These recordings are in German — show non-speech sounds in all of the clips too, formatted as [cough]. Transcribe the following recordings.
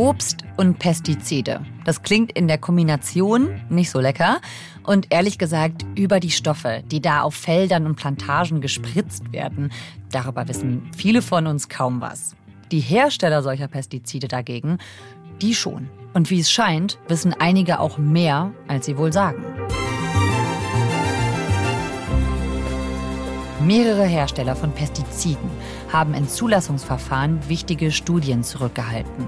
Obst und Pestizide. Das klingt in der Kombination nicht so lecker. Und ehrlich gesagt, über die Stoffe, die da auf Feldern und Plantagen gespritzt werden, darüber wissen viele von uns kaum was. Die Hersteller solcher Pestizide dagegen, die schon. Und wie es scheint, wissen einige auch mehr, als sie wohl sagen. Mehrere Hersteller von Pestiziden haben in Zulassungsverfahren wichtige Studien zurückgehalten.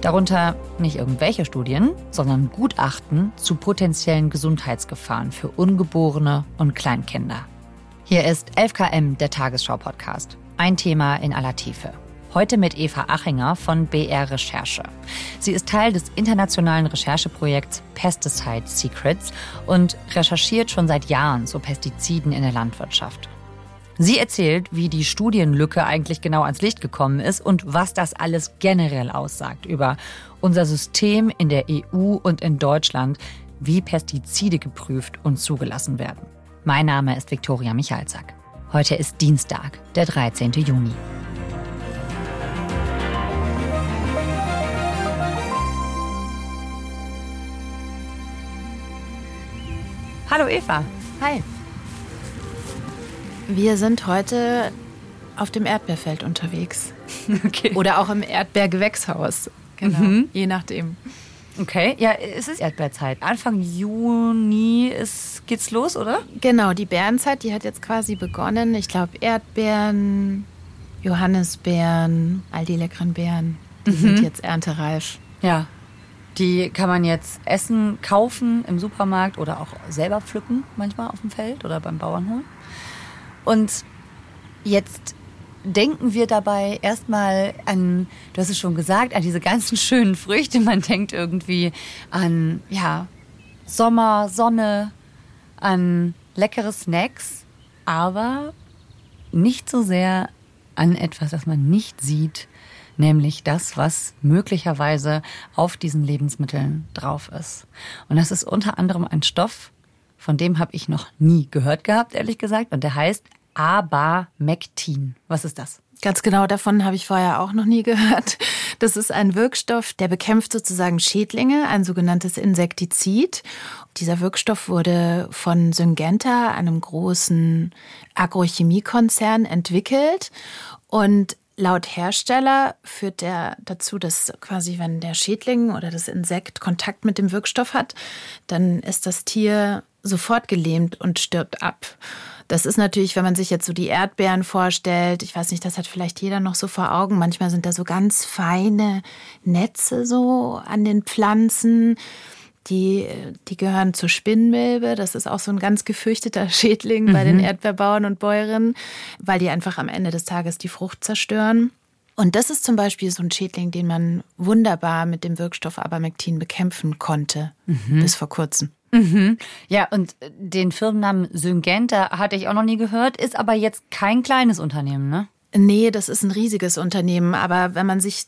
Darunter nicht irgendwelche Studien, sondern Gutachten zu potenziellen Gesundheitsgefahren für Ungeborene und Kleinkinder. Hier ist 11KM, der Tagesschau-Podcast. Ein Thema in aller Tiefe. Heute mit Eva Achinger von BR Recherche. Sie ist Teil des internationalen Rechercheprojekts Pesticide Secrets und recherchiert schon seit Jahren zu Pestiziden in der Landwirtschaft. Sie erzählt, wie die Studienlücke eigentlich genau ans Licht gekommen ist und was das alles generell aussagt über unser System in der EU und in Deutschland, wie Pestizide geprüft und zugelassen werden. Mein Name ist Viktoria Michalzack. Heute ist Dienstag, der 13. Juni. Hallo Eva. Hi. Wir sind heute auf dem Erdbeerfeld unterwegs. [laughs] Okay. Oder auch im Erdbeergewächshaus. Genau, mhm. je nachdem. Okay, ja, es ist Erdbeerzeit. Anfang Juni ist, geht's los, oder? Genau, die Beerenzeit, die hat jetzt quasi begonnen. Ich glaube, Erdbeeren, Johannisbeeren, all die leckeren Beeren, die mhm. sind jetzt erntereif. Ja, die kann man jetzt essen, kaufen im Supermarkt oder auch selber pflücken, manchmal auf dem Feld oder beim Bauernhof. Und jetzt denken wir dabei erstmal an, du hast es schon gesagt, an diese ganzen schönen Früchte. Man denkt irgendwie an, ja, Sommer, Sonne, an leckere Snacks, aber nicht so sehr an etwas, das man nicht sieht, nämlich das, was möglicherweise auf diesen Lebensmitteln drauf ist. Und das ist unter anderem ein Stoff, von dem habe ich noch nie gehört gehabt, ehrlich gesagt. Und der heißt Abamectin. Was ist das? Ganz genau, davon habe ich vorher auch noch nie gehört. Das ist ein Wirkstoff, der bekämpft sozusagen Schädlinge, ein sogenanntes Insektizid. Dieser Wirkstoff wurde von Syngenta, einem großen Agrochemiekonzern, entwickelt. Und Laut Hersteller führt der dazu, dass quasi, wenn der Schädling oder das Insekt Kontakt mit dem Wirkstoff hat, dann ist das Tier sofort gelähmt und stirbt ab. Das ist natürlich, wenn man sich jetzt so die Erdbeeren vorstellt, ich weiß nicht, das hat vielleicht jeder noch so vor Augen. Manchmal sind da so ganz feine Netze so an den Pflanzen. Die, die gehören zur Spinnmilbe. Das ist auch so ein ganz gefürchteter [laughs] Schädling mhm. bei den mhm. Erdbeerbauern und Bäuerinnen, weil die einfach am Ende des Tages die Frucht zerstören. Und das ist zum Beispiel so ein Schädling, den man wunderbar mit dem Wirkstoff Abamectin bekämpfen konnte, mhm. bis vor kurzem. Mhm. Ja, und den Firmennamen Syngenta hatte ich auch noch nie gehört, ist aber jetzt kein kleines Unternehmen, ne? Nee, das ist ein riesiges Unternehmen. Aber wenn man sich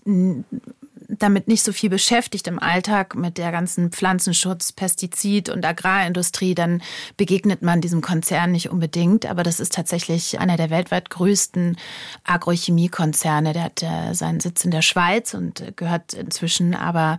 damit nicht so viel beschäftigt im Alltag mit der ganzen Pflanzenschutz, Pestizid und Agrarindustrie, dann begegnet man diesem Konzern nicht unbedingt. Aber das ist tatsächlich einer der weltweit größten Agrochemiekonzerne. Der hat äh, seinen Sitz in der Schweiz und gehört inzwischen aber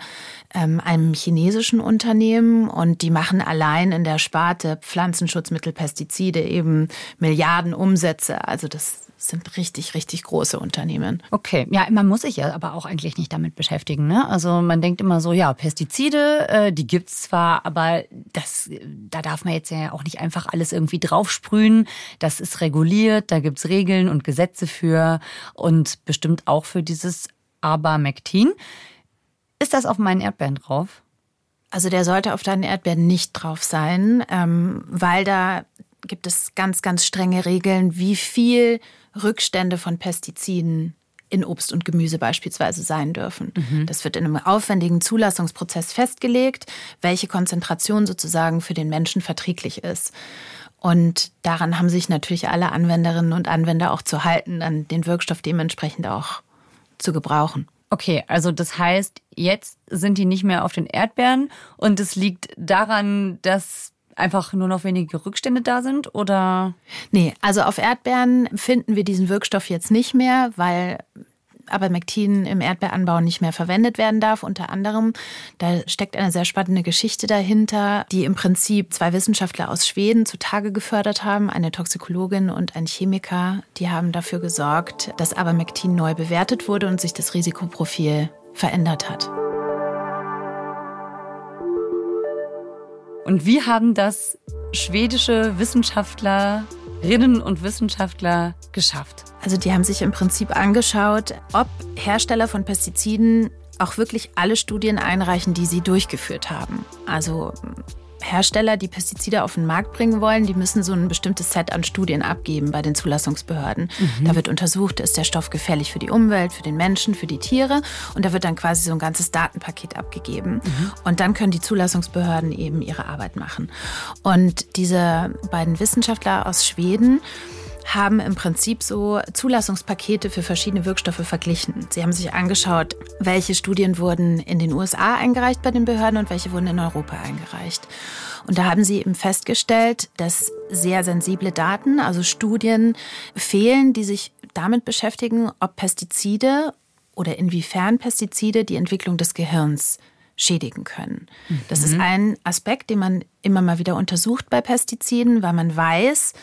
ähm, einem chinesischen Unternehmen. Und die machen allein in der Sparte Pflanzenschutzmittel, Pestizide eben Milliarden Umsätze. Also das sind richtig, richtig große Unternehmen. Okay, ja, man muss sich ja aber auch eigentlich nicht damit beschäftigen. Ne? Also man denkt immer so, ja, Pestizide, äh, die gibt's zwar, aber das, da darf man jetzt ja auch nicht einfach alles irgendwie draufsprühen. Das ist reguliert, da gibt's Regeln und Gesetze für und bestimmt auch für dieses Abamectin. Ist das auf meinen Erdbeeren drauf? Also der sollte auf deinen Erdbeeren nicht drauf sein, ähm, weil da gibt es ganz, ganz strenge Regeln, wie viel Rückstände von Pestiziden in Obst und Gemüse beispielsweise sein dürfen. Mhm. Das wird in einem aufwendigen Zulassungsprozess festgelegt, welche Konzentration sozusagen für den Menschen verträglich ist. Und daran haben sich natürlich alle Anwenderinnen und Anwender auch zu halten, dann den Wirkstoff dementsprechend auch zu gebrauchen. Okay, also das heißt, jetzt sind die nicht mehr auf den Erdbeeren und es liegt daran, dass einfach nur noch wenige Rückstände da sind oder? Nee, also auf Erdbeeren finden wir diesen Wirkstoff jetzt nicht mehr, weil Avermectin im Erdbeeranbau nicht mehr verwendet werden darf, unter anderem. Da steckt eine sehr spannende Geschichte dahinter, die im Prinzip zwei Wissenschaftler aus Schweden zutage gefördert haben, eine Toxikologin und ein Chemiker. Die haben dafür gesorgt, dass Avermectin neu bewertet wurde und sich das Risikoprofil verändert hat. Und wie haben das schwedische Wissenschaftlerinnen und Wissenschaftler geschafft? Also die haben sich im Prinzip angeschaut, ob Hersteller von Pestiziden auch wirklich alle Studien einreichen, die sie durchgeführt haben. Also Hersteller, die Pestizide auf den Markt bringen wollen, die müssen so ein bestimmtes Set an Studien abgeben bei den Zulassungsbehörden. Mhm. Da wird untersucht, ist der Stoff gefährlich für die Umwelt, für den Menschen, für die Tiere. Und da wird dann quasi so ein ganzes Datenpaket abgegeben. Mhm. Und dann können die Zulassungsbehörden eben ihre Arbeit machen. Und diese beiden Wissenschaftler aus Schweden, haben im Prinzip so Zulassungspakete für verschiedene Wirkstoffe verglichen. Sie haben sich angeschaut, welche Studien wurden in den USA eingereicht bei den Behörden und welche wurden in Europa eingereicht. Und da haben sie eben festgestellt, dass sehr sensible Daten, also Studien fehlen, die sich damit beschäftigen, ob Pestizide oder inwiefern Pestizide die Entwicklung des Gehirns schädigen können. Das ist mhm. ein Aspekt, den man immer mal wieder untersucht bei Pestiziden, weil man weiß,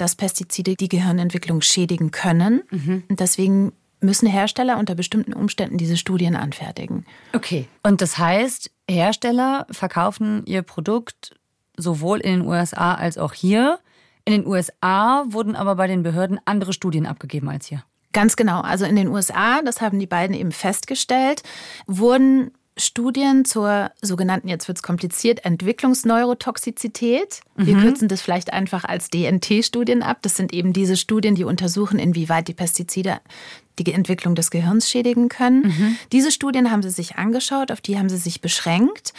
dass Pestizide die Gehirnentwicklung schädigen können. Mhm. Und deswegen müssen Hersteller unter bestimmten Umständen diese Studien anfertigen. Okay. Und das heißt, Hersteller verkaufen ihr Produkt sowohl in den USA als auch hier. In den USA wurden aber bei den Behörden andere Studien abgegeben als hier. Ganz genau. Also in den USA, das haben die beiden eben festgestellt, wurden Studien zur sogenannten, jetzt wird es kompliziert, Entwicklungsneurotoxizität. Wir mhm. kürzen das vielleicht einfach als DNT-Studien ab. Das sind eben diese Studien, die untersuchen, inwieweit die Pestizide die Entwicklung des Gehirns schädigen können. Mhm. Diese Studien haben sie sich angeschaut, auf die haben sie sich beschränkt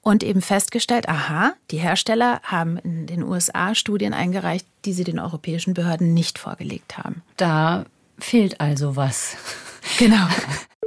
und eben festgestellt, aha, die Hersteller haben in den USA Studien eingereicht, die sie den europäischen Behörden nicht vorgelegt haben. Da fehlt also was. Genau. [laughs]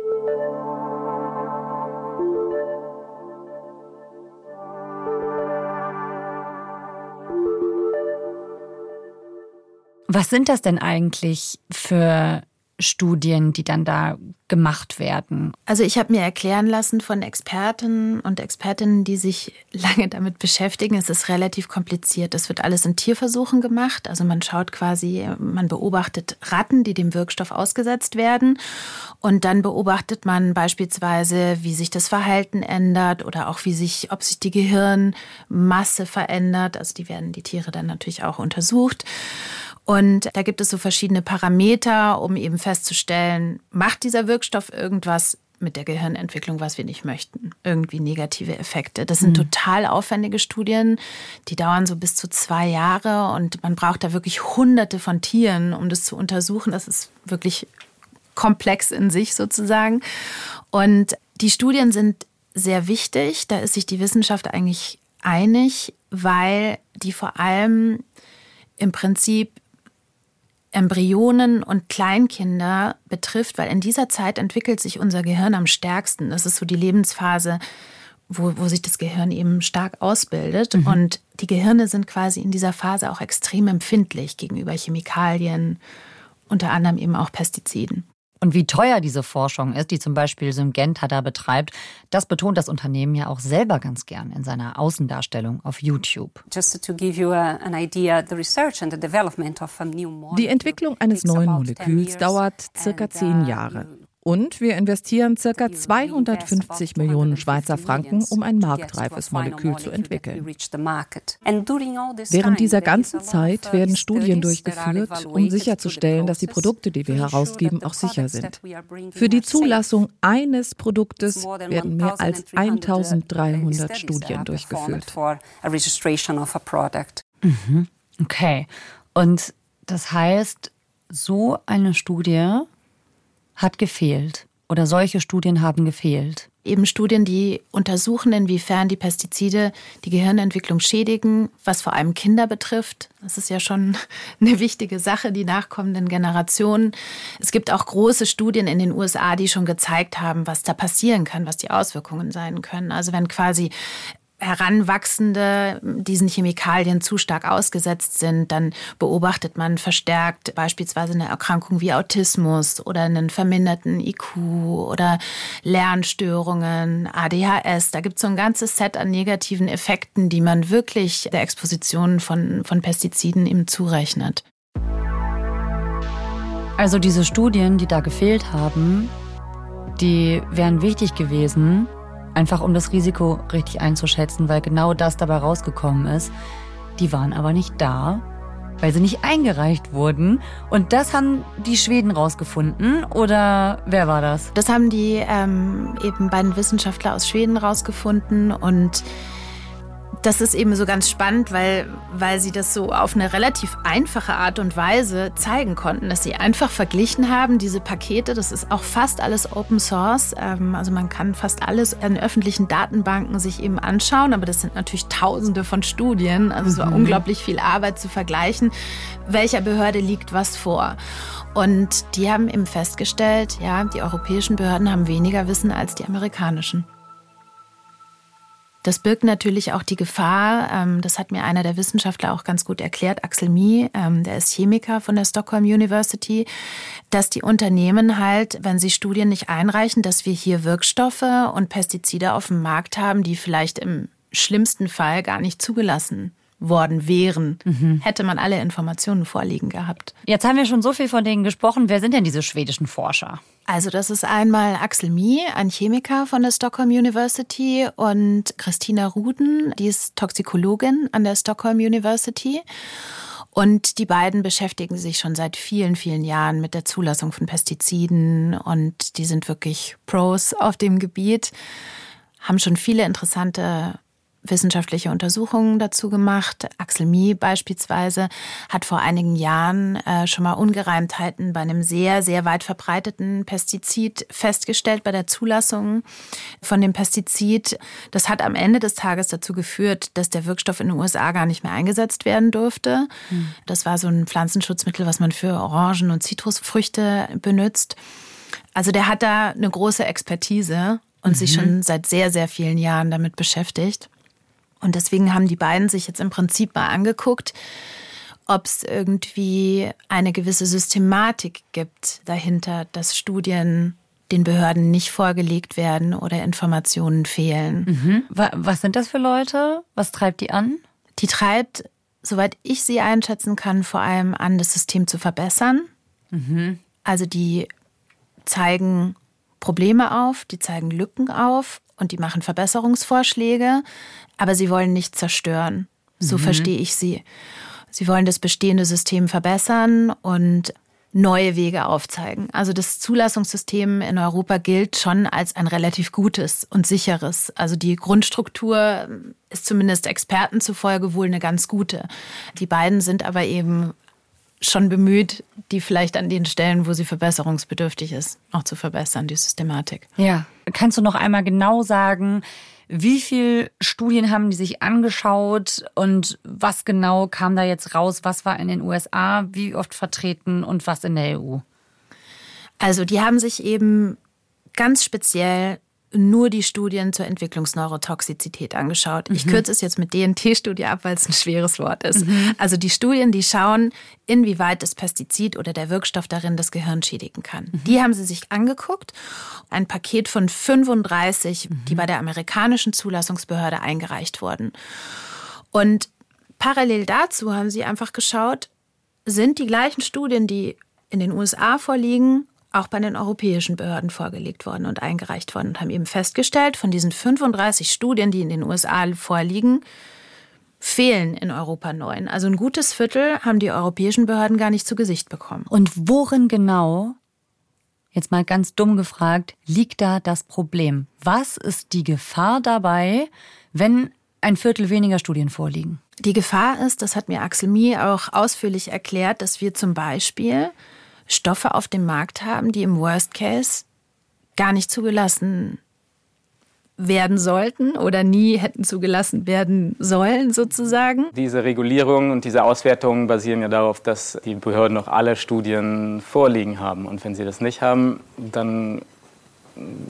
Was sind das denn eigentlich für Studien, die dann da gemacht werden? Also ich habe mir erklären lassen von Experten und Expertinnen, die sich lange damit beschäftigen, es ist relativ kompliziert. Das wird alles in Tierversuchen gemacht. Also man schaut quasi, man beobachtet Ratten, die dem Wirkstoff ausgesetzt werden. Und dann beobachtet man beispielsweise, wie sich das Verhalten ändert oder auch wie sich, ob sich die Gehirnmasse verändert. Also die werden die Tiere dann natürlich auch untersucht. Und da gibt es so verschiedene Parameter, um eben festzustellen, macht dieser Wirkstoff irgendwas mit der Gehirnentwicklung, was wir nicht möchten. Irgendwie negative Effekte. Das sind mhm. total aufwendige Studien, die dauern so bis zu zwei Jahre und man braucht da wirklich hunderte von Tieren, um das zu untersuchen. Das ist wirklich komplex in sich sozusagen. Und die Studien sind sehr wichtig. Da ist sich die Wissenschaft eigentlich einig, weil die vor allem im Prinzip Embryonen und Kleinkinder betrifft, weil in dieser Zeit entwickelt sich unser Gehirn am stärksten. Das ist so die Lebensphase, wo, wo sich das Gehirn eben stark ausbildet. Mhm. Und die Gehirne sind quasi in dieser Phase auch extrem empfindlich gegenüber Chemikalien, unter anderem eben auch Pestiziden. Und wie teuer diese Forschung ist, die zum Beispiel Syngenta da betreibt, das betont das Unternehmen ja auch selber ganz gern in seiner Außendarstellung auf YouTube. Die Entwicklung eines neuen Moleküls dauert circa zehn Jahre. Und wir investieren ca. 250 Millionen Schweizer Franken, um ein marktreifes Molekül zu entwickeln. Während dieser ganzen Zeit werden Studien durchgeführt, um sicherzustellen, dass die Produkte, die wir herausgeben, auch sicher sind. Für die Zulassung eines Produktes werden mehr als 1300 Studien durchgeführt. Mhm. Okay. Und das heißt, so eine Studie hat gefehlt oder solche Studien haben gefehlt. Eben Studien, die untersuchen, inwiefern die Pestizide die Gehirnentwicklung schädigen, was vor allem Kinder betrifft. Das ist ja schon [laughs] eine wichtige Sache, die nachkommenden Generationen. Es gibt auch große Studien in den USA, die schon gezeigt haben, was da passieren kann, was die Auswirkungen sein können. Also wenn quasi Heranwachsende diesen Chemikalien zu stark ausgesetzt sind, dann beobachtet man verstärkt beispielsweise eine Erkrankung wie Autismus oder einen verminderten IQ oder Lernstörungen, ADHS. Da gibt es so ein ganzes Set an negativen Effekten, die man wirklich der Exposition von, von Pestiziden eben zurechnet. Also diese Studien, die da gefehlt haben, die wären wichtig gewesen, Einfach um das Risiko richtig einzuschätzen, weil genau das dabei rausgekommen ist. Die waren aber nicht da, weil sie nicht eingereicht wurden. Und das haben die Schweden rausgefunden oder wer war das? Das haben die ähm, eben beiden Wissenschaftler aus Schweden rausgefunden und das ist eben so ganz spannend, weil, weil sie das so auf eine relativ einfache Art und Weise zeigen konnten, dass sie einfach verglichen haben, diese Pakete, das ist auch fast alles Open Source, ähm, also man kann fast alles in öffentlichen Datenbanken sich eben anschauen, aber das sind natürlich tausende von Studien, also es war mhm. unglaublich viel Arbeit zu vergleichen, welcher Behörde liegt was vor. Und die haben eben festgestellt, ja, die europäischen Behörden haben weniger Wissen als die amerikanischen. Das birgt natürlich auch die Gefahr, ähm, das hat mir einer der Wissenschaftler auch ganz gut erklärt, Axel Mie, ähm, der ist Chemiker von der Stockholm University, dass die Unternehmen halt, wenn sie Studien nicht einreichen, dass wir hier Wirkstoffe und Pestizide auf dem Markt haben, die vielleicht im schlimmsten Fall gar nicht zugelassen worden wären, mhm. hätte man alle Informationen vorliegen gehabt. Jetzt haben wir schon so viel von denen gesprochen. Wer sind denn diese schwedischen Forscher? Also das ist einmal Axel Mie, ein Chemiker von der Stockholm University und Christina Ruden, die ist Toxikologin an der Stockholm University. Und die beiden beschäftigen sich schon seit vielen, vielen Jahren mit der Zulassung von Pestiziden und die sind wirklich Pros auf dem Gebiet, haben schon viele interessante wissenschaftliche Untersuchungen dazu gemacht. Axel Mie beispielsweise hat vor einigen Jahren äh, schon mal Ungereimtheiten bei einem sehr, sehr weit verbreiteten Pestizid festgestellt, bei der Zulassung von dem Pestizid. Das hat am Ende des Tages dazu geführt, dass der Wirkstoff in den USA gar nicht mehr eingesetzt werden durfte. Mhm. Das war so ein Pflanzenschutzmittel, was man für Orangen und Zitrusfrüchte benutzt. Also der hat da eine große Expertise und mhm. sich schon seit sehr, sehr vielen Jahren damit beschäftigt. Und deswegen haben die beiden sich jetzt im Prinzip mal angeguckt, ob es irgendwie eine gewisse Systematik gibt dahinter, dass Studien den Behörden nicht vorgelegt werden oder Informationen fehlen. Mhm. Was sind das für Leute? Was treibt die an? Die treibt, soweit ich sie einschätzen kann, vor allem an, das System zu verbessern. Mhm. Also die zeigen Probleme auf, die zeigen Lücken auf und die machen Verbesserungsvorschläge, aber sie wollen nicht zerstören. So mhm. verstehe ich sie. Sie wollen das bestehende System verbessern und neue Wege aufzeigen. Also das Zulassungssystem in Europa gilt schon als ein relativ gutes und sicheres. Also die Grundstruktur ist zumindest Experten zufolge wohl eine ganz gute. Die beiden sind aber eben schon bemüht, die vielleicht an den Stellen, wo sie verbesserungsbedürftig ist, auch zu verbessern, die Systematik. Ja. Kannst du noch einmal genau sagen, wie viele Studien haben die sich angeschaut und was genau kam da jetzt raus? Was war in den USA, wie oft vertreten und was in der EU? Also die haben sich eben ganz speziell nur die Studien zur Entwicklungsneurotoxizität angeschaut. Mhm. Ich kürze es jetzt mit DNT-Studie ab, weil es ein schweres Wort ist. Mhm. Also die Studien, die schauen, inwieweit das Pestizid oder der Wirkstoff darin das Gehirn schädigen kann. Mhm. Die haben sie sich angeguckt. Ein Paket von 35, mhm. die bei der amerikanischen Zulassungsbehörde eingereicht wurden. Und parallel dazu haben sie einfach geschaut, sind die gleichen Studien, die in den USA vorliegen, auch bei den europäischen Behörden vorgelegt worden und eingereicht worden und haben eben festgestellt, von diesen 35 Studien, die in den USA vorliegen, fehlen in Europa neun. Also ein gutes Viertel haben die europäischen Behörden gar nicht zu Gesicht bekommen. Und worin genau, jetzt mal ganz dumm gefragt, liegt da das Problem? Was ist die Gefahr dabei, wenn ein Viertel weniger Studien vorliegen? Die Gefahr ist, das hat mir Axel Mie auch ausführlich erklärt, dass wir zum Beispiel Stoffe auf dem Markt haben, die im Worst Case gar nicht zugelassen werden sollten oder nie hätten zugelassen werden sollen, sozusagen. Diese Regulierung und diese Auswertungen basieren ja darauf, dass die Behörden noch alle Studien vorliegen haben. Und wenn sie das nicht haben, dann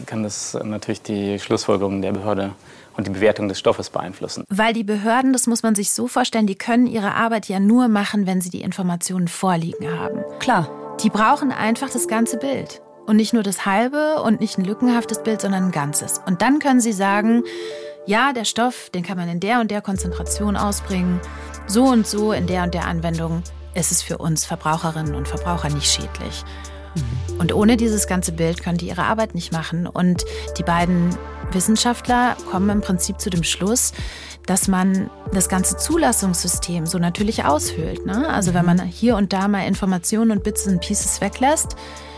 kann das natürlich die Schlussfolgerungen der Behörde und die Bewertung des Stoffes beeinflussen. Weil die Behörden, das muss man sich so vorstellen, die können ihre Arbeit ja nur machen, wenn sie die Informationen vorliegen haben. Klar. Die brauchen einfach das ganze Bild. Und nicht nur das halbe und nicht ein lückenhaftes Bild, sondern ein ganzes. Und dann können sie sagen, ja, der Stoff, den kann man in der und der Konzentration ausbringen. So und so in der und der Anwendung ist es für uns Verbraucherinnen und Verbraucher nicht schädlich. Und ohne dieses ganze Bild können die ihre Arbeit nicht machen. Und die beiden Wissenschaftler kommen im Prinzip zu dem Schluss, dass man das ganze Zulassungssystem so natürlich aushöhlt. Ne? Also wenn man hier und da mal Informationen und Bits und Pieces weglässt,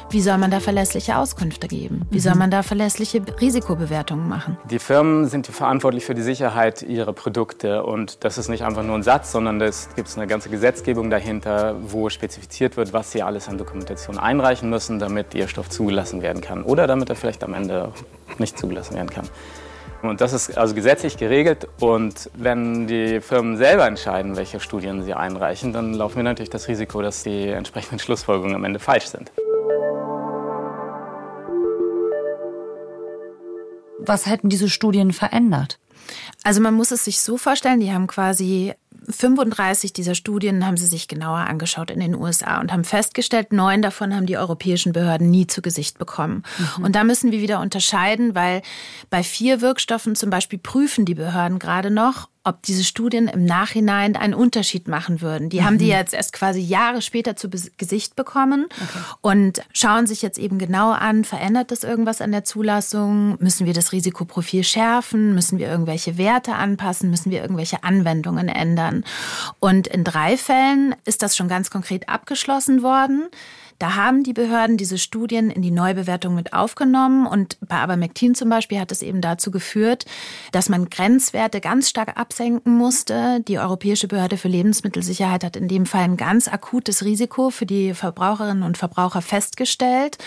wie soll man da verlässliche Auskünfte geben? Wie soll mhm. man da verlässliche Risikobewertungen machen? Die Firmen sind verantwortlich für die Sicherheit ihrer Produkte. Und das ist nicht einfach nur ein Satz, sondern es gibt eine ganze Gesetzgebung dahinter, wo spezifiziert wird, was sie alles an Dokumentation einreichen müssen, damit ihr Stoff zugelassen werden kann. Oder damit er vielleicht am Ende nicht zugelassen werden kann. Und das ist also gesetzlich geregelt. Und wenn die Firmen selber entscheiden, welche Studien sie einreichen, dann laufen wir natürlich das Risiko, dass die entsprechenden Schlussfolgerungen am Ende falsch sind. Was hätten diese Studien verändert? Also man muss es sich so vorstellen, die haben quasi 35 dieser Studien haben sie sich genauer angeschaut in den USA und haben festgestellt, neun davon haben die europäischen Behörden nie zu Gesicht bekommen. Mhm. Und da müssen wir wieder unterscheiden, weil bei vier Wirkstoffen zum Beispiel prüfen die Behörden gerade noch, ob diese Studien im Nachhinein einen Unterschied machen würden. Die mhm. haben die mhm. jetzt erst quasi Jahre später zu Gesicht bekommen okay. und schauen sich jetzt eben genau an, verändert das irgendwas an der Zulassung? Müssen wir das Risikoprofil schärfen? Müssen wir irgendwelche Werte anpassen? Müssen wir irgendwelche Anwendungen ändern? Und in drei Fällen ist das schon ganz konkret abgeschlossen worden. Da haben die Behörden diese Studien in die Neubewertung mit aufgenommen und bei Abermectin zum Beispiel hat es eben dazu geführt, dass man Grenzwerte ganz stark absenken musste. Die Europäische Behörde für Lebensmittelsicherheit hat in dem Fall ein ganz akutes Risiko für die Verbraucherinnen und Verbraucher festgestellt.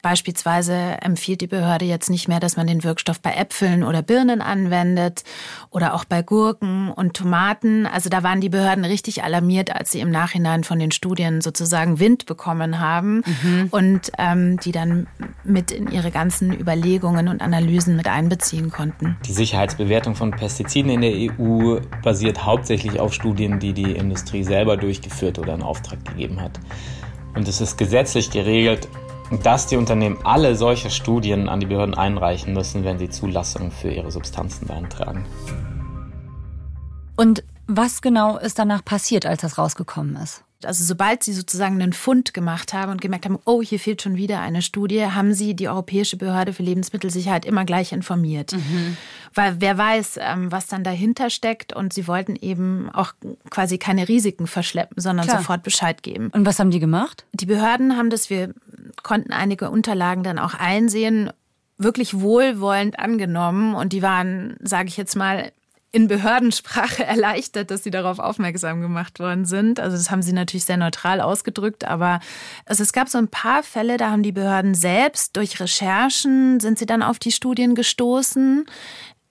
Beispielsweise empfiehlt die Behörde jetzt nicht mehr, dass man den Wirkstoff bei Äpfeln oder Birnen anwendet oder auch bei Gurken und Tomaten. Also da waren die Behörden richtig alarmiert, als sie im Nachhinein von den Studien sozusagen Wind bekommen haben mhm. und ähm, die dann mit in ihre ganzen Überlegungen und Analysen mit einbeziehen konnten. Die Sicherheitsbewertung von Pestiziden in der EU basiert hauptsächlich auf Studien, die die Industrie selber durchgeführt oder in Auftrag gegeben hat. Und es ist gesetzlich geregelt, dass die Unternehmen alle solche Studien an die Behörden einreichen müssen, wenn sie Zulassungen für ihre Substanzen beantragen. Und was genau ist danach passiert, als das rausgekommen ist? Also sobald sie sozusagen einen Fund gemacht haben und gemerkt haben, oh, hier fehlt schon wieder eine Studie, haben sie die Europäische Behörde für Lebensmittelsicherheit immer gleich informiert. Mhm. Weil wer weiß, ähm, was dann dahinter steckt und sie wollten eben auch quasi keine Risiken verschleppen, sondern Klar. sofort Bescheid geben. Und was haben die gemacht? Die Behörden haben das, wir konnten einige Unterlagen dann auch einsehen, wirklich wohlwollend angenommen und die waren, sage ich jetzt mal, in Behördensprache [laughs] erleichtert, dass sie darauf aufmerksam gemacht worden sind. Also das haben sie natürlich sehr neutral ausgedrückt, aber also es gab so ein paar Fälle, da haben die Behörden selbst durch Recherchen sind sie dann auf die Studien gestoßen.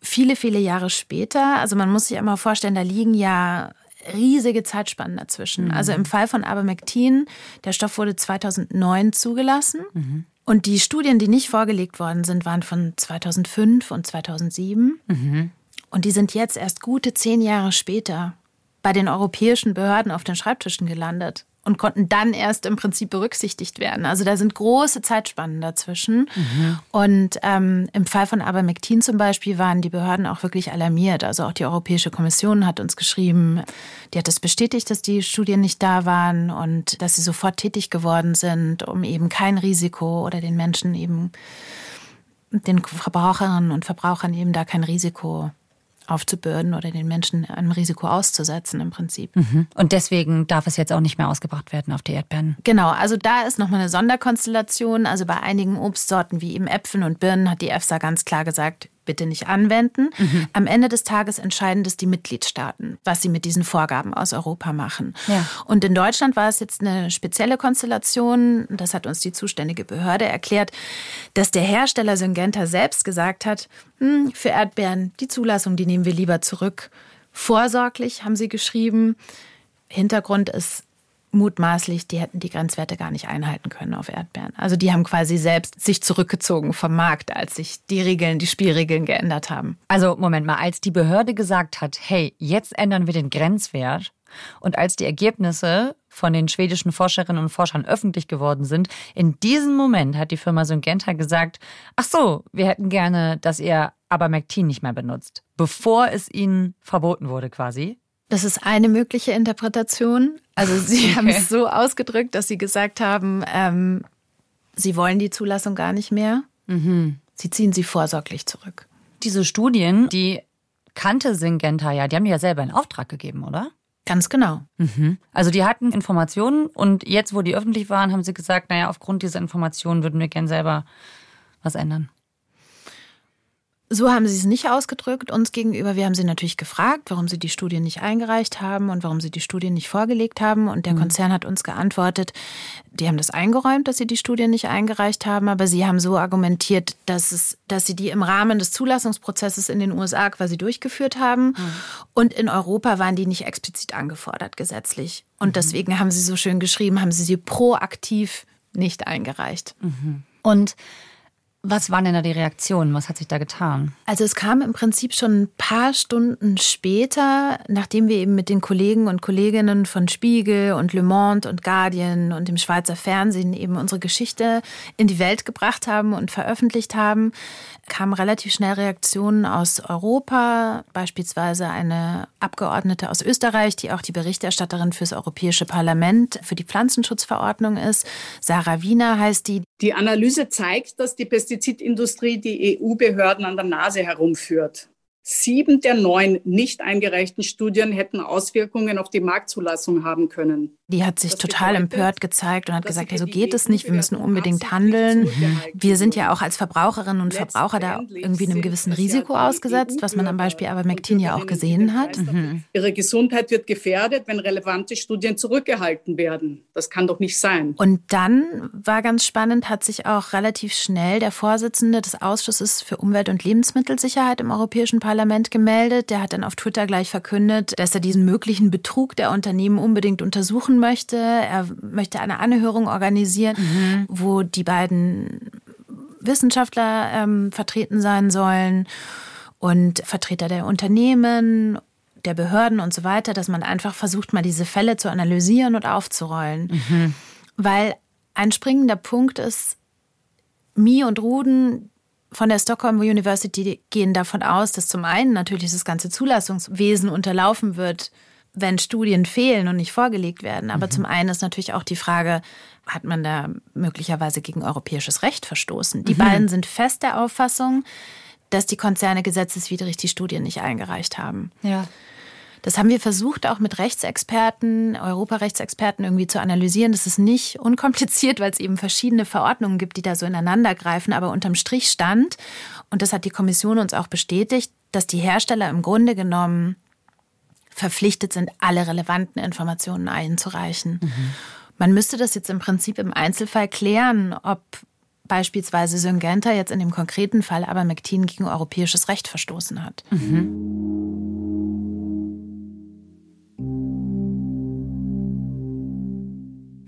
Viele, viele Jahre später. Also man muss sich einmal vorstellen, da liegen ja riesige Zeitspannen dazwischen. Mhm. Also im Fall von Abermectin, der Stoff wurde 2009 zugelassen. Mhm. Und die Studien, die nicht vorgelegt worden sind, waren von 2005 und 2007. Mhm. Und die sind jetzt erst gute zehn Jahre später bei den europäischen Behörden auf den Schreibtischen gelandet und konnten dann erst im Prinzip berücksichtigt werden. Also da sind große Zeitspannen dazwischen. Mhm. Und ähm, im Fall von Abermectin zum Beispiel waren die Behörden auch wirklich alarmiert. Also auch die Europäische Kommission hat uns geschrieben, die hat es bestätigt, dass die Studien nicht da waren und dass sie sofort tätig geworden sind, um eben kein Risiko oder den Menschen eben den Verbraucherinnen und Verbrauchern eben da kein Risiko aufzubürden oder den Menschen einem Risiko auszusetzen im Prinzip. Mhm. Und deswegen darf es jetzt auch nicht mehr ausgebracht werden auf die Erdbeeren. Genau, also da ist nochmal eine Sonderkonstellation. Also bei einigen Obstsorten wie eben Äpfeln und Birnen hat die EFSA ganz klar gesagt, bitte nicht anwenden. Mhm. Am Ende des Tages entscheiden das die Mitgliedstaaten, was sie mit diesen Vorgaben aus Europa machen. Ja. Und in Deutschland war es jetzt eine spezielle Konstellation, das hat uns die zuständige Behörde erklärt, dass der Hersteller Syngenta selbst gesagt hat, hm, für Erdbeeren, die Zulassung, die nehmen wir lieber zurück. Vorsorglich haben sie geschrieben. Hintergrund ist mutmaßlich, die hätten die Grenzwerte gar nicht einhalten können auf Erdbeeren. Also die haben quasi selbst sich zurückgezogen vom Markt, als sich die Regeln, die Spielregeln geändert haben. Also Moment mal, als die Behörde gesagt hat, hey, jetzt ändern wir den Grenzwert und als die Ergebnisse von den schwedischen Forscherinnen und Forschern öffentlich geworden sind, in diesem Moment hat die Firma Syngenta gesagt, ach so, wir hätten gerne, dass ihr Abermectin nicht mehr benutzt, bevor es ihnen verboten wurde quasi. Das ist eine mögliche Interpretation. Also [laughs] Sie okay. haben es so ausgedrückt, dass Sie gesagt haben, ähm, Sie wollen die Zulassung gar nicht mehr. Mhm. Sie ziehen sie vorsorglich zurück. Diese Studien, die kannte Syngenta ja, die haben die ja selber in Auftrag gegeben, oder? Ganz genau. Mhm. Also die hatten Informationen und jetzt, wo die öffentlich waren, haben sie gesagt, naja, aufgrund dieser Informationen würden wir gern selber was ändern. So haben sie es nicht ausgedrückt uns gegenüber. Wir haben sie natürlich gefragt, warum sie die Studien nicht eingereicht haben und warum sie die Studien nicht vorgelegt haben. Und der mhm. Konzern hat uns geantwortet, die haben das eingeräumt, dass sie die Studien nicht eingereicht haben, aber sie haben so argumentiert, dass, es, dass sie die im Rahmen des Zulassungsprozesses in den USA quasi durchgeführt haben. Mhm. Und in Europa waren die nicht explizit angefordert gesetzlich. Und mhm. deswegen haben sie so schön geschrieben, haben sie sie proaktiv nicht eingereicht. Mhm. Und was waren denn da die Reaktionen? Was hat sich da getan? Also es kam im Prinzip schon ein paar Stunden später, nachdem wir eben mit den Kollegen und Kolleginnen von Spiegel und Le Monde und Guardian und dem Schweizer Fernsehen eben unsere Geschichte in die Welt gebracht haben und veröffentlicht haben, kamen relativ schnell Reaktionen aus Europa, beispielsweise eine Abgeordnete aus Österreich, die auch die Berichterstatterin fürs Europäische Parlament für die Pflanzenschutzverordnung ist. Sarah Wiener heißt die. Die Analyse zeigt, dass die Pestizidindustrie die EU-Behörden an der Nase herumführt. Sieben der neun nicht eingereichten Studien hätten Auswirkungen auf die Marktzulassung haben können. Die hat sich das total bedeutet, empört gezeigt und hat gesagt, so geht es nicht, wir müssen unbedingt handeln. Wir sind ja auch als Verbraucherinnen und Verbraucher da irgendwie einem gewissen Risiko ausgesetzt, was man am Beispiel Avermectin ja auch gesehen hat. Mhm. Ihre Gesundheit wird gefährdet, wenn relevante Studien zurückgehalten werden. Das kann doch nicht sein. Und dann war ganz spannend, hat sich auch relativ schnell der Vorsitzende des Ausschusses für Umwelt- und Lebensmittelsicherheit im Europäischen Parlament Parlament gemeldet. Der hat dann auf Twitter gleich verkündet, dass er diesen möglichen Betrug der Unternehmen unbedingt untersuchen möchte. Er möchte eine Anhörung organisieren, mhm. wo die beiden Wissenschaftler ähm, vertreten sein sollen und Vertreter der Unternehmen der Behörden und so weiter, dass man einfach versucht, mal diese Fälle zu analysieren und aufzurollen. Mhm. Weil ein springender Punkt ist, Mi und Ruden, von der Stockholm University gehen davon aus, dass zum einen natürlich das ganze Zulassungswesen unterlaufen wird, wenn Studien fehlen und nicht vorgelegt werden. Aber mhm. zum einen ist natürlich auch die Frage, hat man da möglicherweise gegen europäisches Recht verstoßen? Die mhm. beiden sind fest der Auffassung, dass die Konzerne gesetzeswidrig die Studien nicht eingereicht haben. Ja. Das haben wir versucht, auch mit Rechtsexperten, Europarechtsexperten irgendwie zu analysieren. Das ist nicht unkompliziert, weil es eben verschiedene Verordnungen gibt, die da so ineinander greifen. Aber unterm Strich stand, und das hat die Kommission uns auch bestätigt, dass die Hersteller im Grunde genommen verpflichtet sind, alle relevanten Informationen einzureichen. Mhm. Man müsste das jetzt im Prinzip im Einzelfall klären, ob beispielsweise Syngenta jetzt in dem konkreten Fall aber Mektin gegen europäisches Recht verstoßen hat. Mhm.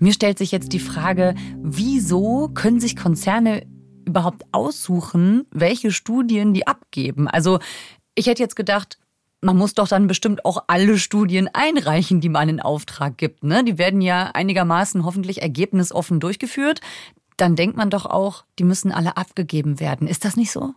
Mir stellt sich jetzt die Frage, wieso können sich Konzerne überhaupt aussuchen, welche Studien die abgeben? Also ich hätte jetzt gedacht, man muss doch dann bestimmt auch alle Studien einreichen, die man in Auftrag gibt. Ne? Die werden ja einigermaßen hoffentlich ergebnisoffen durchgeführt. Dann denkt man doch auch, die müssen alle abgegeben werden. Ist das nicht so?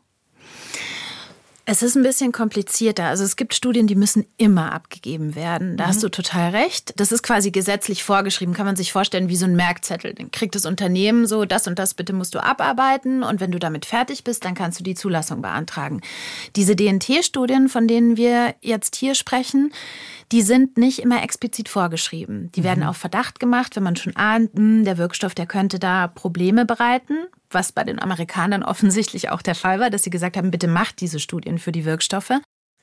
Es ist ein bisschen komplizierter. Also es gibt Studien, die müssen immer abgegeben werden. Da mhm. hast du total recht. Das ist quasi gesetzlich vorgeschrieben. Kann man sich vorstellen wie so ein Merkzettel. Den kriegt das Unternehmen so, das und das bitte musst du abarbeiten. Und wenn du damit fertig bist, dann kannst du die Zulassung beantragen. Diese DNT-Studien, von denen wir jetzt hier sprechen, die sind nicht immer explizit vorgeschrieben. Die mhm. werden auf Verdacht gemacht, wenn man schon ahnt, mh, hm, der Wirkstoff, der könnte da Probleme bereiten was bei den Amerikanern offensichtlich auch der Fall war, dass sie gesagt haben, bitte macht diese Studien für die Wirkstoffe.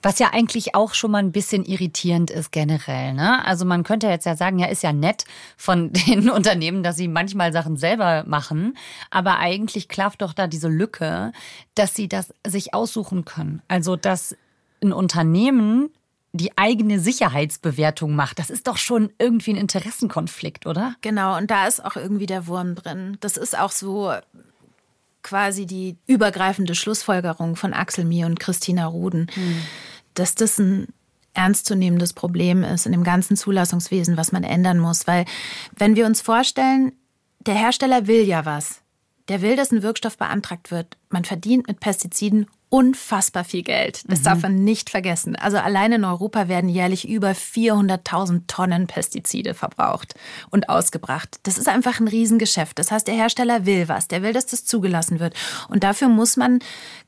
Was ja eigentlich auch schon mal ein bisschen irritierend ist generell. Ne? Also man könnte jetzt ja sagen, ja, ist ja nett von [laughs] den Unternehmen, dass sie manchmal Sachen selber machen. Aber eigentlich klafft doch da diese Lücke, dass sie das sich aussuchen können. Also dass ein Unternehmen die eigene Sicherheitsbewertung macht. Das ist doch schon irgendwie ein Interessenkonflikt, oder? Genau, und da ist auch irgendwie der Wurm drin. Das ist auch so quasi die übergreifende Schlussfolgerung von Axel Mier und Christina Ruden, hm. dass das ein ernstzunehmendes Problem ist in dem ganzen Zulassungswesen, was man ändern muss. Weil wenn wir uns vorstellen, der Hersteller will ja was. Der will, dass ein Wirkstoff beantragt wird. Man verdient mit Pestiziden unfassbar viel Geld. Das mhm. darf man nicht vergessen. Also allein in Europa werden jährlich über 400.000 Tonnen Pestizide verbraucht und ausgebracht. Das ist einfach ein Riesengeschäft. Das heißt, der Hersteller will was. Der will, dass das zugelassen wird. Und dafür muss man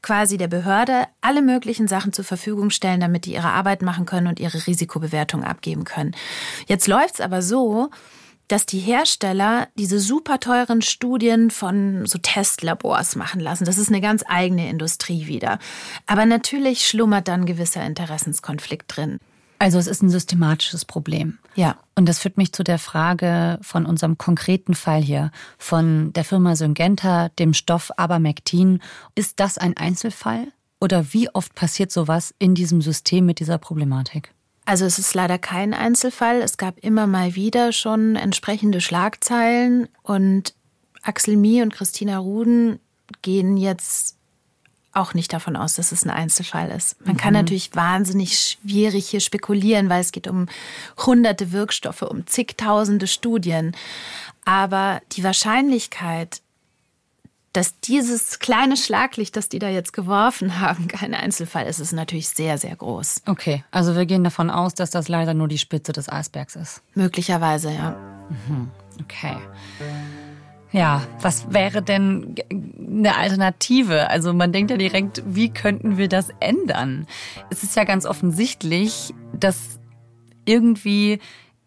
quasi der Behörde alle möglichen Sachen zur Verfügung stellen, damit die ihre Arbeit machen können und ihre Risikobewertung abgeben können. Jetzt läuft es aber so, dass die Hersteller diese super teuren Studien von so Testlabors machen lassen. Das ist eine ganz eigene Industrie wieder. Aber natürlich schlummert dann gewisser Interessenskonflikt drin. Also es ist ein systematisches Problem. Ja. Und das führt mich zu der Frage von unserem konkreten Fall hier, von der Firma Syngenta, dem Stoff Abermectin. Ist das ein Einzelfall? Oder wie oft passiert sowas in diesem System mit dieser Problematik? Also es ist leider kein Einzelfall. Es gab immer mal wieder schon entsprechende Schlagzeilen und Axel Mie und Christina Ruden gehen jetzt auch nicht davon aus, dass es ein Einzelfall ist. Man mhm. kann natürlich wahnsinnig schwierig hier spekulieren, weil es geht um hunderte Wirkstoffe, um zigtausende Studien. Aber die Wahrscheinlichkeit, dass dieses kleine Schlaglicht, das die da jetzt geworfen [laughs] haben, kein Einzelfall ist, ist natürlich sehr, sehr groß. Okay, also wir gehen davon aus, dass das leider nur die Spitze des Eisbergs ist. Möglicherweise, ja. Mhm. Okay. Ja, was wäre denn eine Alternative? Also man denkt ja direkt, wie könnten wir das ändern? Es ist ja ganz offensichtlich, dass irgendwie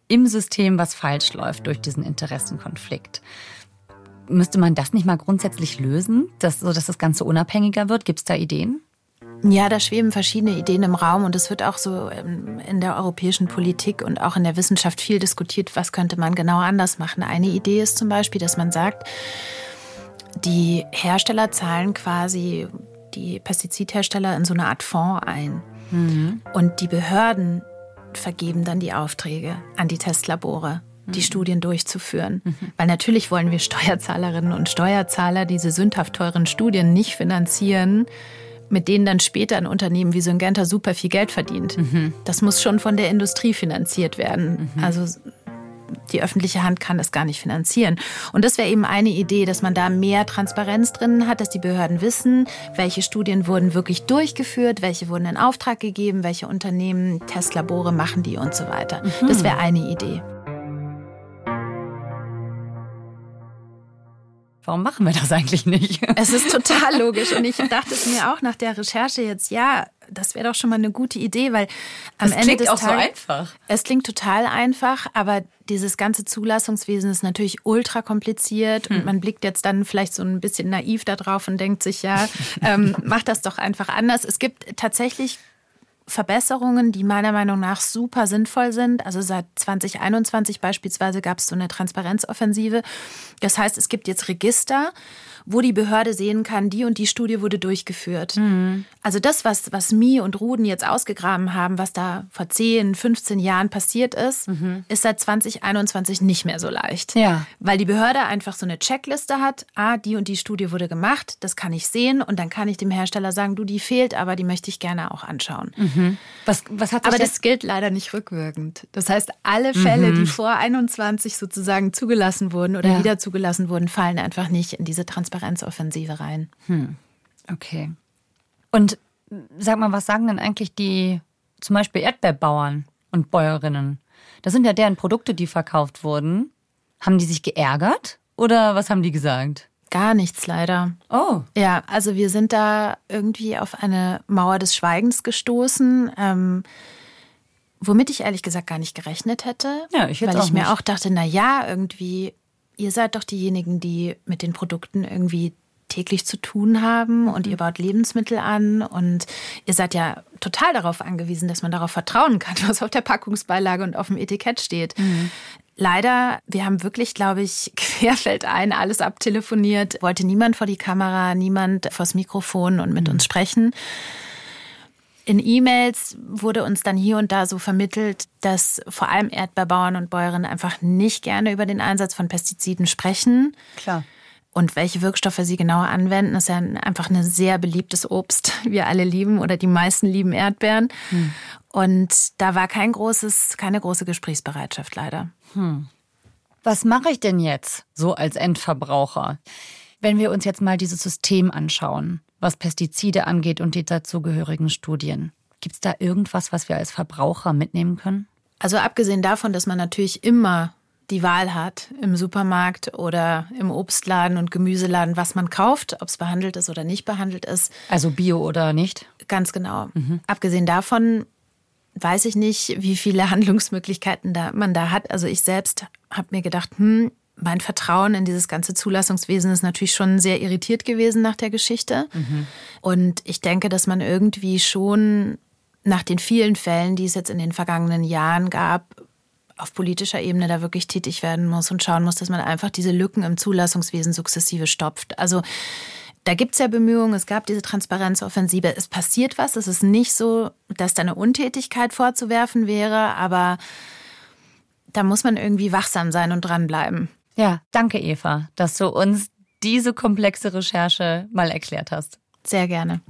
im System was falsch läuft durch diesen Interessenkonflikt. Müsste man das nicht mal grundsätzlich lösen, dass, so dass das Ganze unabhängiger wird? Gibt es da Ideen? Ja, da schweben verschiedene Ideen im Raum und es wird auch so ähm, in der europäischen Politik und auch in der Wissenschaft viel diskutiert, was könnte man genau anders machen. Eine Idee ist zum Beispiel, dass man sagt, die Hersteller zahlen quasi die Pestizidhersteller in so eine Art Fonds ein. Mhm. Und die Behörden vergeben dann die Aufträge an die Testlabore die mhm. Studien durchzuführen. Mhm. Weil natürlich wollen wir Steuerzahlerinnen und Steuerzahler diese sündhaft teuren Studien nicht finanzieren, mit denen dann später ein Unternehmen wie Syngenta super viel Geld verdient. Mhm. Das muss schon von der Industrie finanziert werden. Mhm. Also die öffentliche Hand kann das gar nicht finanzieren. Und das wäre eben eine Idee, dass man da mehr Transparenz drin hat, dass die Behörden wissen, welche Studien wurden wirklich durchgeführt, welche wurden in Auftrag gegeben, welche Unternehmen, Testlabore machen die und so weiter. Mhm. Das wäre eine Idee. Warum machen wir das eigentlich nicht? [laughs] Es ist total logisch. Und ich dachte es mir auch nach der Recherche jetzt, ja, das wäre doch schon mal eine gute Idee, weil am das Ende des auch Tages. So einfach. Es klingt total einfach, aber dieses ganze Zulassungswesen ist natürlich ultra kompliziert hm. und man blickt jetzt dann vielleicht so ein bisschen naiv da drauf und denkt sich, ja, ähm, [laughs] mach das doch einfach anders. Es gibt tatsächlich Verbesserungen, die meiner Meinung nach super sinnvoll sind. Also seit 2021 beispielsweise gab es so eine Transparenzoffensive. Das heißt, es gibt jetzt Register wo die Behörde sehen kann, die und die Studie wurde durchgeführt. Mhm. Also das, was, was Mi und Ruden jetzt ausgegraben haben, was da vor 10, 15 Jahren passiert ist, mhm. ist seit 2021 nicht mehr so leicht. Ja. Weil die Behörde einfach so eine Checkliste hat, ah, die und die Studie wurde gemacht, das kann ich sehen und dann kann ich dem Hersteller sagen, du, die fehlt, aber die möchte ich gerne auch anschauen. Mhm. Was, was hat aber das gilt leider nicht rückwirkend. Das heißt, alle Fälle, die mhm. vor 21 sozusagen zugelassen wurden oder ja. wieder zugelassen wurden, fallen einfach nicht in diese Transparenz. Transparenzoffensive rein. Hm. Okay. Und sag mal, was sagen denn eigentlich die zum Beispiel Erdbeerbauern und Bäuerinnen? Das sind ja deren Produkte, die verkauft wurden. Haben die sich geärgert oder was haben die gesagt? Gar nichts leider. Oh. Ja, also wir sind da irgendwie auf eine Mauer des Schweigens gestoßen. Ähm, womit ich ehrlich gesagt gar nicht gerechnet hätte. Ja, ich Weil ich mir auch dachte, na ja, irgendwie ihr seid doch diejenigen, die mit den Produkten irgendwie täglich zu tun haben und mhm. ihr baut Lebensmittel an und ihr seid ja total darauf angewiesen, dass man darauf vertrauen kann, [laughs] was auf der Packungsbeilage und auf dem Etikett steht. Mhm. Leider, wir haben wirklich, glaube ich, [laughs] querfeldein alles abtelefoniert, wollte niemand vor die Kamera, niemand vors Mikrofon und mit mhm. uns sprechen. In E-Mails wurde uns dann hier und da so vermittelt, dass vor allem Erdbeerbauern und Bäuerinnen einfach nicht gerne über den Einsatz von Pestiziden sprechen. Klar. Und welche Wirkstoffe sie genauer anwenden, ist ja einfach ein sehr beliebtes Obst. [laughs] Wir alle lieben oder die meisten lieben Erdbeeren. Hm. Und da war kein großes, keine große Gesprächsbereitschaft leider. Hm. Was mache ich denn jetzt so als Endverbraucher? Wenn wir uns jetzt mal dieses System anschauen was Pestizide angeht und die dazugehörigen Studien. Gibt es da irgendwas, was wir als Verbraucher mitnehmen können? Also abgesehen davon, dass man natürlich immer die Wahl hat im Supermarkt oder im Obstladen und Gemüseladen, was man kauft, ob es behandelt ist oder nicht behandelt ist. Also Bio oder nicht? Ganz genau. Mhm. Abgesehen davon weiß ich nicht, wie viele [laughs] Handlungsmöglichkeiten da man da hat. Also ich selbst habe mir gedacht, hm, mein Vertrauen in dieses ganze Zulassungswesen ist natürlich schon sehr irritiert gewesen nach der Geschichte. Mhm. Und ich denke, dass man irgendwie schon nach den vielen Fällen, die es jetzt in den vergangenen Jahren gab, auf politischer Ebene da wirklich tätig werden muss und schauen muss, dass man einfach diese Lücken im Zulassungswesen sukzessive stopft. Also da gibt es ja Bemühungen, es gab diese Transparenzoffensive, es passiert was, es ist nicht so, dass da eine Untätigkeit vorzuwerfen wäre, aber da muss man irgendwie wachsam sein und dranbleiben. Ja, danke Eva, dass du uns diese komplexe Recherche mal erklärt hast. Sehr gerne.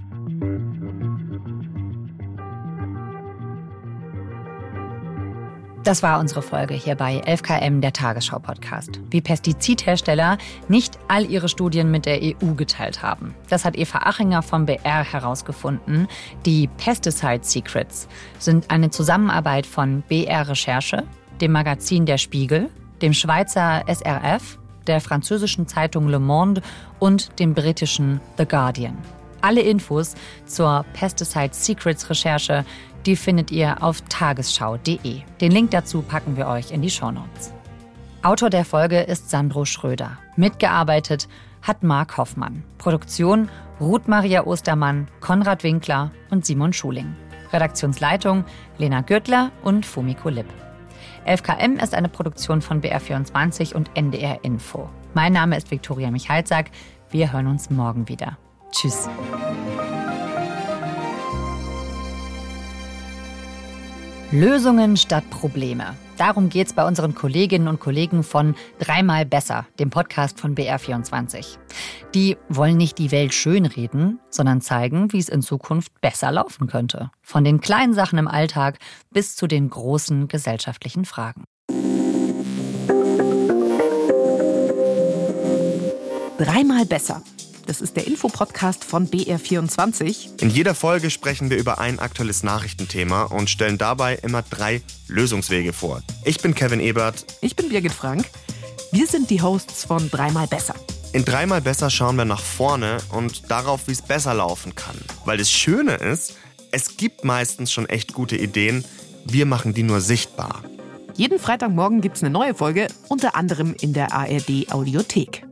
Das war unsere Folge hier bei 11KM, der Tagesschau-Podcast. Wie Pestizidhersteller nicht all ihre Studien mit der EU geteilt haben. Das hat Eva Achinger vom BR herausgefunden. Die Pesticide Secrets sind eine Zusammenarbeit von BR Recherche, dem Magazin Der Spiegel, dem Schweizer SRF, der französischen Zeitung Le Monde und dem britischen The Guardian. Alle Infos zur Pesticide Secrets Recherche, die findet ihr auf tagesschau.de. Den Link dazu packen wir euch in die Shownotes. Autor der Folge ist Sandro Schröder. Mitgearbeitet hat Marc Hoffmann. Produktion Ruth Maria Ostermann, Konrad Winkler und Simon Schuling. Redaktionsleitung Lena Gürtler und Fumiko Lipp. 11KM ist eine Produktion von BR24 und NDR Info. Mein Name ist Viktoria Michalzack. Wir hören uns morgen wieder. Tschüss. Lösungen statt Probleme. Darum geht es bei unseren Kolleginnen und Kollegen von Dreimal Besser, dem Podcast von BR24. Die wollen nicht die Welt schönreden, sondern zeigen, wie es in Zukunft besser laufen könnte. Von den kleinen Sachen im Alltag bis zu den großen gesellschaftlichen Fragen. Dreimal Besser das ist der Infopodcast von BR24. In jeder Folge sprechen wir über ein aktuelles Nachrichtenthema und stellen dabei immer drei Lösungswege vor. Ich bin Kevin Ebert. Ich bin Birgit Frank. Wir sind die Hosts von Dreimal Besser. In Dreimal Besser schauen wir nach vorne und darauf, wie es besser laufen kann. Weil das Schöne ist, es gibt meistens schon echt gute Ideen. Wir machen die nur sichtbar. Jeden Freitagmorgen gibt es eine neue Folge, unter anderem in der ARD Audiothek.